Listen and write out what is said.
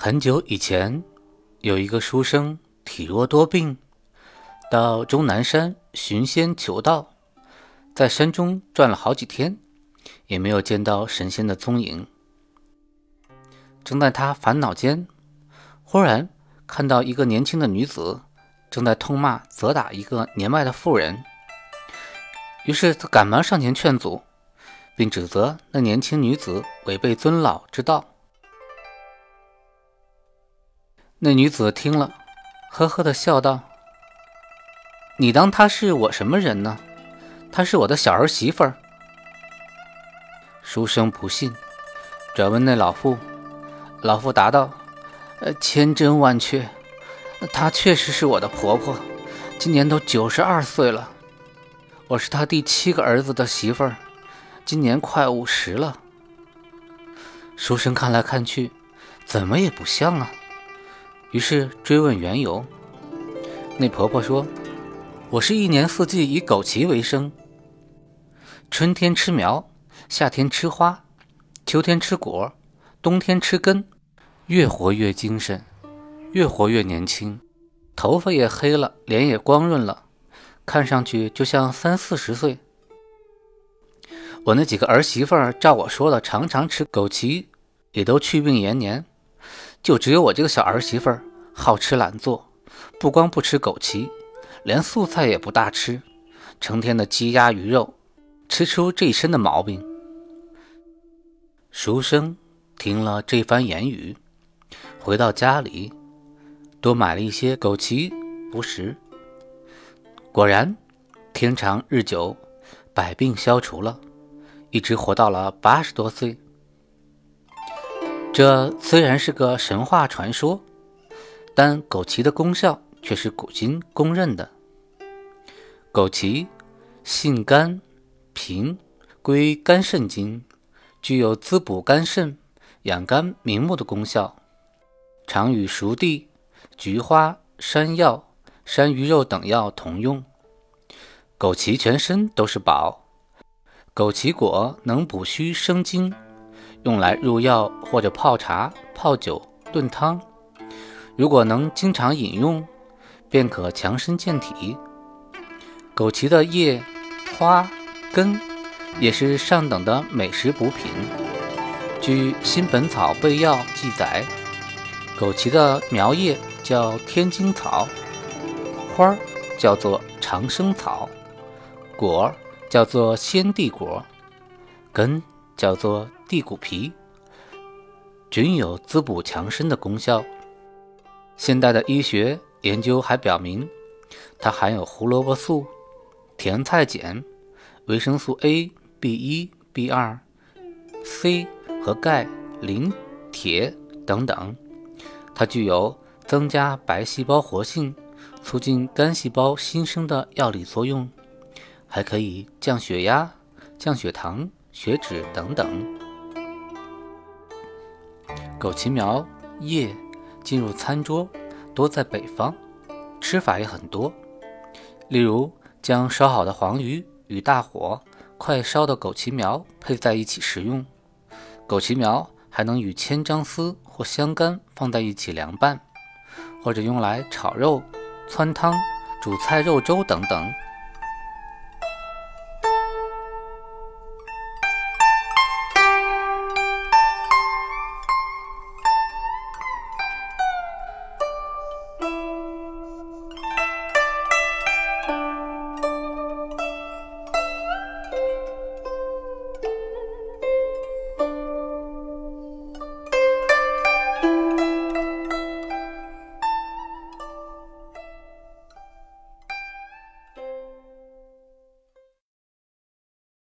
很久以前，有一个书生体弱多病，到终南山寻仙求道，在山中转了好几天，也没有见到神仙的踪影。正在他烦恼间，忽然。看到一个年轻的女子正在痛骂、责打一个年迈的妇人，于是他赶忙上前劝阻，并指责那年轻女子违背尊老之道。那女子听了，呵呵的笑道：“你当她是我什么人呢？她是我的小儿媳妇儿。”书生不信，转问那老妇，老妇答道。呃，千真万确，她确实是我的婆婆，今年都九十二岁了。我是她第七个儿子的媳妇儿，今年快五十了。书生看来看去，怎么也不像啊。于是追问缘由，那婆婆说：“我是一年四季以枸杞为生，春天吃苗，夏天吃花，秋天吃果，冬天吃根。”越活越精神，越活越年轻，头发也黑了，脸也光润了，看上去就像三四十岁。我那几个儿媳妇儿照我说的，常常吃枸杞，也都去病延年，就只有我这个小儿媳妇儿好吃懒做，不光不吃枸杞，连素菜也不大吃，成天的鸡鸭鱼肉，吃出这一身的毛病。书生听了这番言语。回到家里，多买了一些枸杞不食。果然，天长日久，百病消除了，一直活到了八十多岁。这虽然是个神话传说，但枸杞的功效却是古今公认的。枸杞性甘平，归肝肾经，具有滋补肝肾、养肝明目的功效。常与熟地、菊花、山药、山萸肉等药同用。枸杞全身都是宝，枸杞果能补虚生津，用来入药或者泡茶、泡酒、炖汤。如果能经常饮用，便可强身健体。枸杞的叶、花、根也是上等的美食补品。据《新本草备药》记载。枸杞的苗叶叫天津草，花儿叫做长生草，果儿叫做鲜地果，根叫做地骨皮，均有滋补强身的功效。现代的医学研究还表明，它含有胡萝卜素、甜菜碱、维生素 A、B1、B2、C 和钙、磷、铁等等。它具有增加白细胞活性、促进肝细胞新生的药理作用，还可以降血压、降血糖、血脂等等。枸杞苗叶进入餐桌多在北方，吃法也很多。例如，将烧好的黄鱼与大火快烧的枸杞苗配在一起食用。枸杞苗。还能与千张丝或香干放在一起凉拌，或者用来炒肉、汆汤、煮菜、肉粥等等。